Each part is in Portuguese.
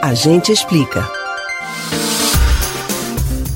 A gente explica.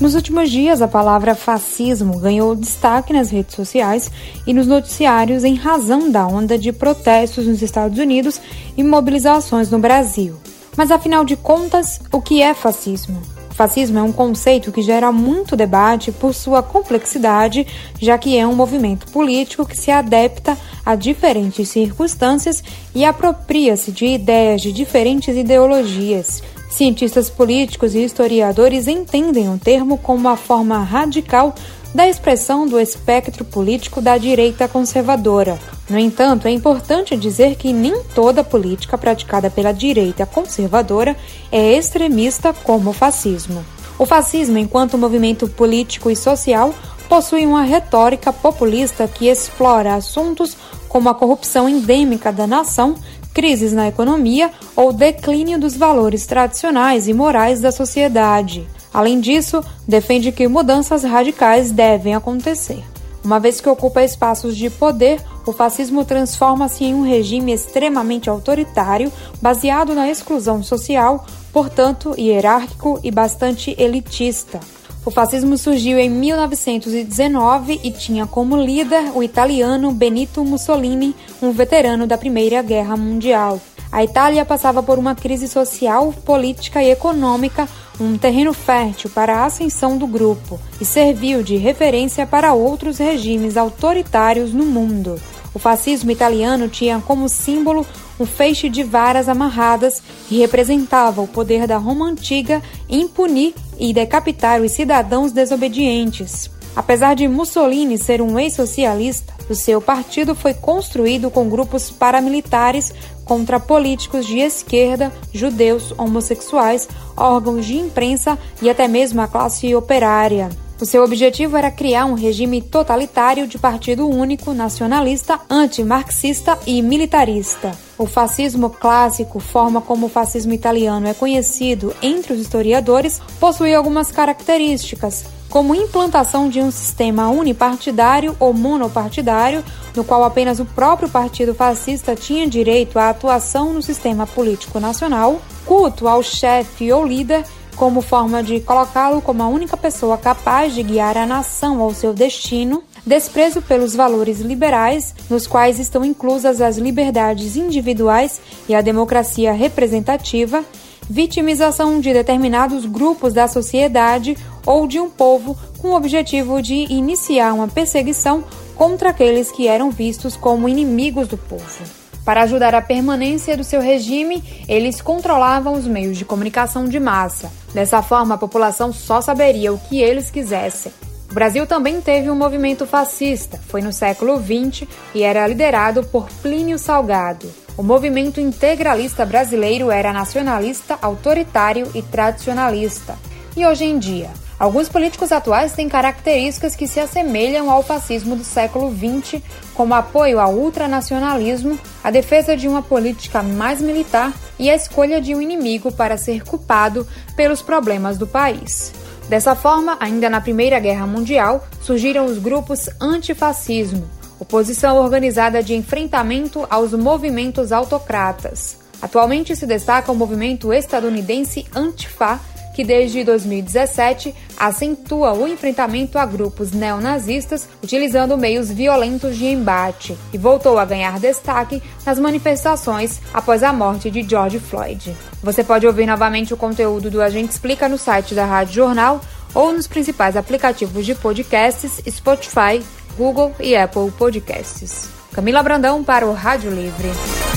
Nos últimos dias, a palavra fascismo ganhou destaque nas redes sociais e nos noticiários em razão da onda de protestos nos Estados Unidos e mobilizações no Brasil. Mas afinal de contas, o que é fascismo? Fascismo é um conceito que gera muito debate por sua complexidade, já que é um movimento político que se adapta a diferentes circunstâncias e apropria-se de ideias de diferentes ideologias. Cientistas políticos e historiadores entendem o termo como uma forma radical da expressão do espectro político da direita conservadora. No entanto, é importante dizer que nem toda política praticada pela direita conservadora é extremista como o fascismo. O fascismo, enquanto movimento político e social, possui uma retórica populista que explora assuntos como a corrupção endêmica da nação, crises na economia ou declínio dos valores tradicionais e morais da sociedade. Além disso, defende que mudanças radicais devem acontecer. Uma vez que ocupa espaços de poder, o fascismo transforma-se em um regime extremamente autoritário, baseado na exclusão social, portanto hierárquico e bastante elitista. O fascismo surgiu em 1919 e tinha como líder o italiano Benito Mussolini, um veterano da Primeira Guerra Mundial. A Itália passava por uma crise social, política e econômica, um terreno fértil para a ascensão do grupo, e serviu de referência para outros regimes autoritários no mundo. O fascismo italiano tinha como símbolo um feixe de varas amarradas que representava o poder da Roma antiga em punir e decapitar os cidadãos desobedientes. Apesar de Mussolini ser um ex-socialista, o seu partido foi construído com grupos paramilitares contra políticos de esquerda, judeus, homossexuais, órgãos de imprensa e até mesmo a classe operária. O seu objetivo era criar um regime totalitário de partido único, nacionalista, antimarxista e militarista. O fascismo clássico, forma como o fascismo italiano é conhecido entre os historiadores, possui algumas características, como implantação de um sistema unipartidário ou monopartidário, no qual apenas o próprio partido fascista tinha direito à atuação no sistema político nacional, culto ao chefe ou líder como forma de colocá-lo como a única pessoa capaz de guiar a nação ao seu destino, desprezo pelos valores liberais, nos quais estão inclusas as liberdades individuais e a democracia representativa, vitimização de determinados grupos da sociedade ou de um povo com o objetivo de iniciar uma perseguição contra aqueles que eram vistos como inimigos do povo. Para ajudar a permanência do seu regime, eles controlavam os meios de comunicação de massa. Dessa forma, a população só saberia o que eles quisessem. O Brasil também teve um movimento fascista, foi no século XX e era liderado por Plínio Salgado. O movimento integralista brasileiro era nacionalista, autoritário e tradicionalista. E hoje em dia, Alguns políticos atuais têm características que se assemelham ao fascismo do século XX, como apoio ao ultranacionalismo, a defesa de uma política mais militar e a escolha de um inimigo para ser culpado pelos problemas do país. Dessa forma, ainda na Primeira Guerra Mundial, surgiram os grupos antifascismo, oposição organizada de enfrentamento aos movimentos autocratas. Atualmente se destaca o movimento estadunidense Antifa, que desde 2017 acentua o enfrentamento a grupos neonazistas utilizando meios violentos de embate e voltou a ganhar destaque nas manifestações após a morte de George Floyd. Você pode ouvir novamente o conteúdo do Agente Explica no site da Rádio Jornal ou nos principais aplicativos de podcasts Spotify, Google e Apple Podcasts. Camila Brandão para o Rádio Livre.